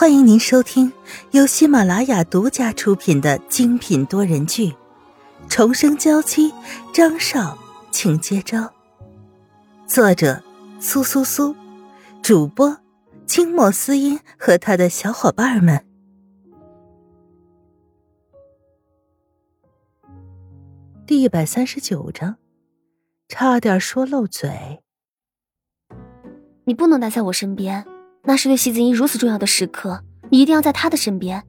欢迎您收听由喜马拉雅独家出品的精品多人剧《重生娇妻》，张少，请接招。作者：苏苏苏，主播：清末思音和他的小伙伴们。第一百三十九章，差点说漏嘴。你不能待在我身边。那是对席子音如此重要的时刻，你一定要在他的身边，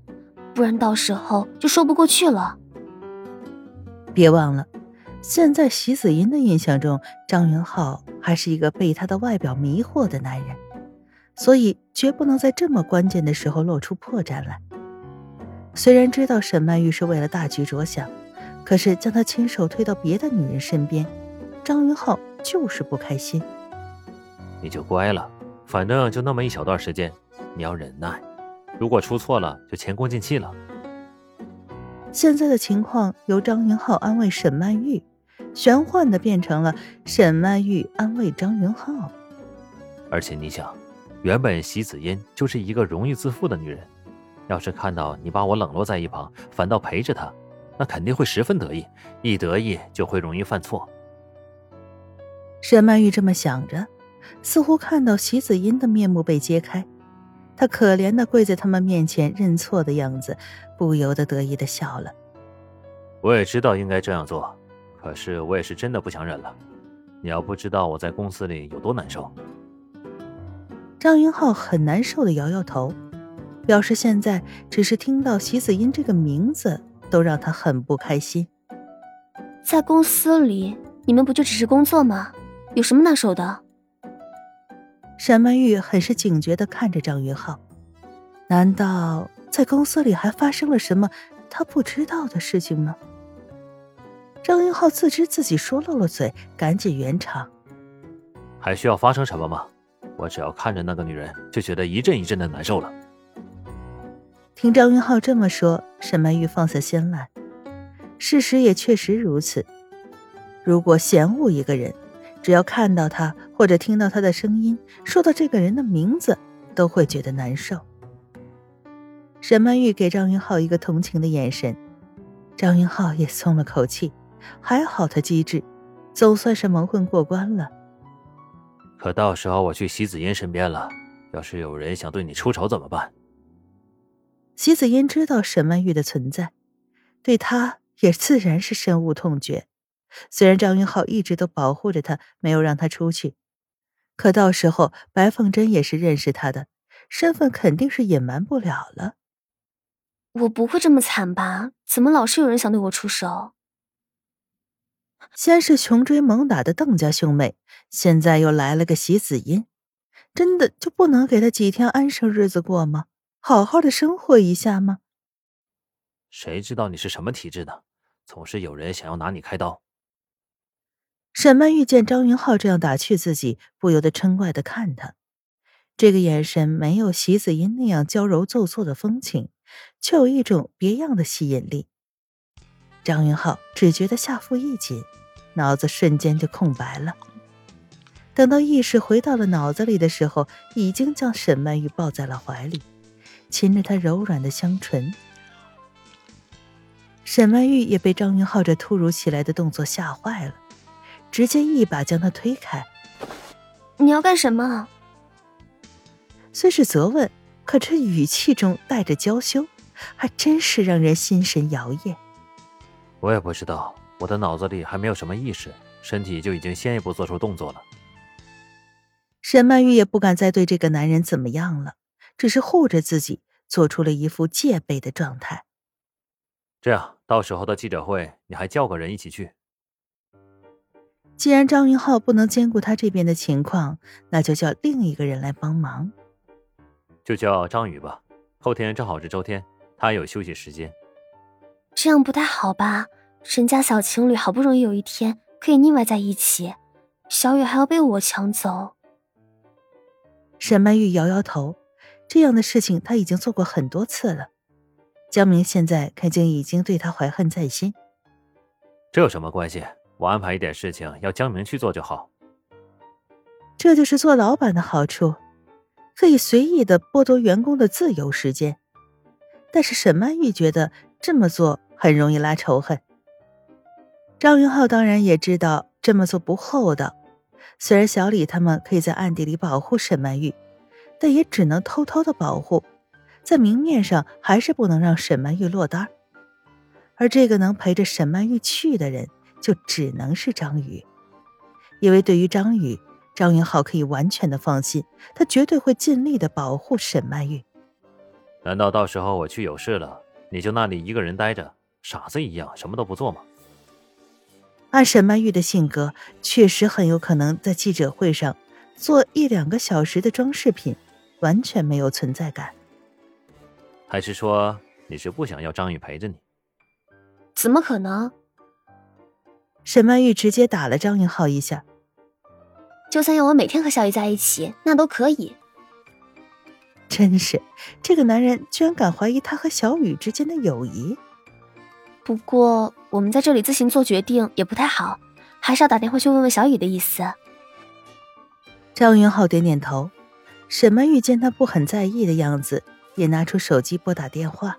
不然到时候就说不过去了。别忘了，现在席子音的印象中，张云浩还是一个被他的外表迷惑的男人，所以绝不能在这么关键的时候露出破绽来。虽然知道沈曼玉是为了大局着想，可是将她亲手推到别的女人身边，张云浩就是不开心。你就乖了。反正就那么一小段时间，你要忍耐。如果出错了，就前功尽弃了。现在的情况由张云浩安慰沈曼玉，玄幻的变成了沈曼玉安慰张云浩。而且你想，原本席子音就是一个容易自负的女人，要是看到你把我冷落在一旁，反倒陪着她，那肯定会十分得意。一得意就会容易犯错。沈曼玉这么想着。似乎看到席子音的面目被揭开，他可怜的跪在他们面前认错的样子，不由得得意的笑了。我也知道应该这样做，可是我也是真的不想忍了。你要不知道我在公司里有多难受。张云浩很难受的摇摇头，表示现在只是听到席子音这个名字都让他很不开心。在公司里，你们不就只是工作吗？有什么难受的？沈曼玉很是警觉的看着张云浩，难道在公司里还发生了什么他不知道的事情吗？张云浩自知自己说漏了嘴，赶紧圆场：“还需要发生什么吗？我只要看着那个女人，就觉得一阵一阵的难受了。”听张云浩这么说，沈曼玉放下心来。事实也确实如此，如果嫌恶一个人。只要看到他或者听到他的声音，说到这个人的名字，都会觉得难受。沈曼玉给张云浩一个同情的眼神，张云浩也松了口气，还好他机智，总算是蒙混过关了。可到时候我去席子音身边了，要是有人想对你出手怎么办？席子音知道沈曼玉的存在，对他也自然是深恶痛绝。虽然张云浩一直都保护着他，没有让他出去，可到时候白凤珍也是认识他的，身份肯定是隐瞒不了了。我不会这么惨吧？怎么老是有人想对我出手？先是穷追猛打的邓家兄妹，现在又来了个席子音，真的就不能给他几天安生日子过吗？好好的生活一下吗？谁知道你是什么体质呢？总是有人想要拿你开刀。沈曼玉见张云浩这样打趣自己，不由得嗔怪的看他，这个眼神没有席子音那样娇柔做作的风情，却有一种别样的吸引力。张云浩只觉得下腹一紧，脑子瞬间就空白了。等到意识回到了脑子里的时候，已经将沈曼玉抱在了怀里，亲着她柔软的香唇。沈曼玉也被张云浩这突如其来的动作吓坏了。直接一把将他推开。你要干什么？虽是责问，可这语气中带着娇羞，还真是让人心神摇曳。我也不知道，我的脑子里还没有什么意识，身体就已经先一步做出动作了。沈曼玉也不敢再对这个男人怎么样了，只是护着自己，做出了一副戒备的状态。这样，到时候的记者会，你还叫个人一起去。既然张云浩不能兼顾他这边的情况，那就叫另一个人来帮忙。就叫张宇吧。后天正好是周天，他有休息时间。这样不太好吧？人家小情侣好不容易有一天可以腻歪在一起，小雨还要被我抢走。沈曼玉摇摇头，这样的事情他已经做过很多次了。江明现在肯定已经对他怀恨在心。这有什么关系？我安排一点事情，要江明去做就好。这就是做老板的好处，可以随意的剥夺员工的自由时间。但是沈曼玉觉得这么做很容易拉仇恨。张云浩当然也知道这么做不厚道，虽然小李他们可以在暗地里保护沈曼玉，但也只能偷偷的保护，在明面上还是不能让沈曼玉落单。而这个能陪着沈曼玉去的人，就只能是张宇，因为对于张宇，张云浩可以完全的放心，他绝对会尽力的保护沈曼玉。难道到时候我去有事了，你就那里一个人待着，傻子一样什么都不做吗？按沈曼玉的性格，确实很有可能在记者会上做一两个小时的装饰品，完全没有存在感。还是说你是不想要张宇陪着你？怎么可能？沈曼玉直接打了张云浩一下。就算要我每天和小雨在一起，那都可以。真是，这个男人居然敢怀疑他和小雨之间的友谊。不过，我们在这里自行做决定也不太好，还是要打电话去问问小雨的意思。张云浩点点头。沈曼玉见他不很在意的样子，也拿出手机拨打电话。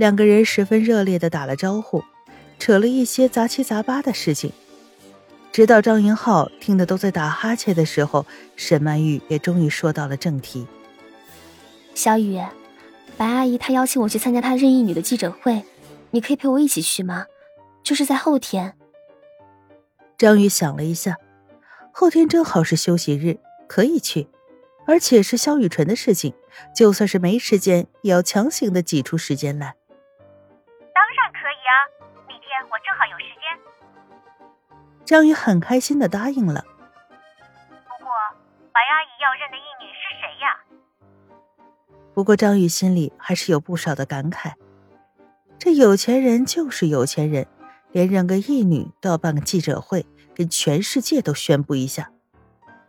两个人十分热烈的打了招呼，扯了一些杂七杂八的事情，直到张云浩听得都在打哈欠的时候，沈曼玉也终于说到了正题。小雨，白阿姨她邀请我去参加她任意女的记者会，你可以陪我一起去吗？就是在后天。张宇想了一下，后天正好是休息日，可以去，而且是肖雨纯的事情，就算是没时间，也要强行的挤出时间来。我正好有时间。张宇很开心的答应了。不过，白阿姨要认的义女是谁呀？不过张宇心里还是有不少的感慨，这有钱人就是有钱人，连认个义女都要办个记者会，跟全世界都宣布一下。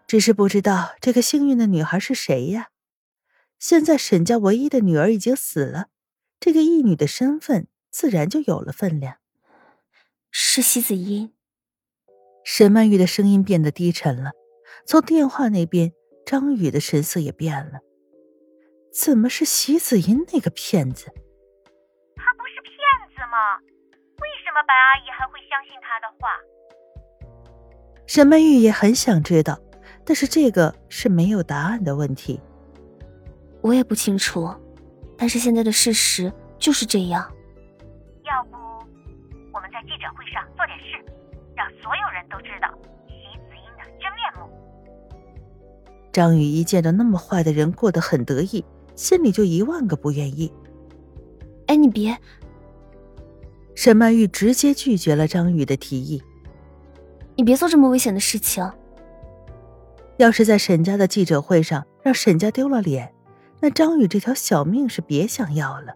只是不知道这个幸运的女孩是谁呀？现在沈家唯一的女儿已经死了，这个义女的身份自然就有了分量。是席子英。沈曼玉的声音变得低沉了，从电话那边，张宇的神色也变了。怎么是席子音那个骗子？他不是骗子吗？为什么白阿姨还会相信他的话？沈曼玉也很想知道，但是这个是没有答案的问题。我也不清楚，但是现在的事实就是这样。记者会上做点事，让所有人都知道席子英的真面目。张宇一见到那么坏的人过得很得意。心里就一万个不愿意。哎，你别！沈曼玉直接拒绝了张宇的提议。你别做这么危险的事情。要是在沈家的记者会上让沈家丢了脸，那张宇这条小命是别想要了。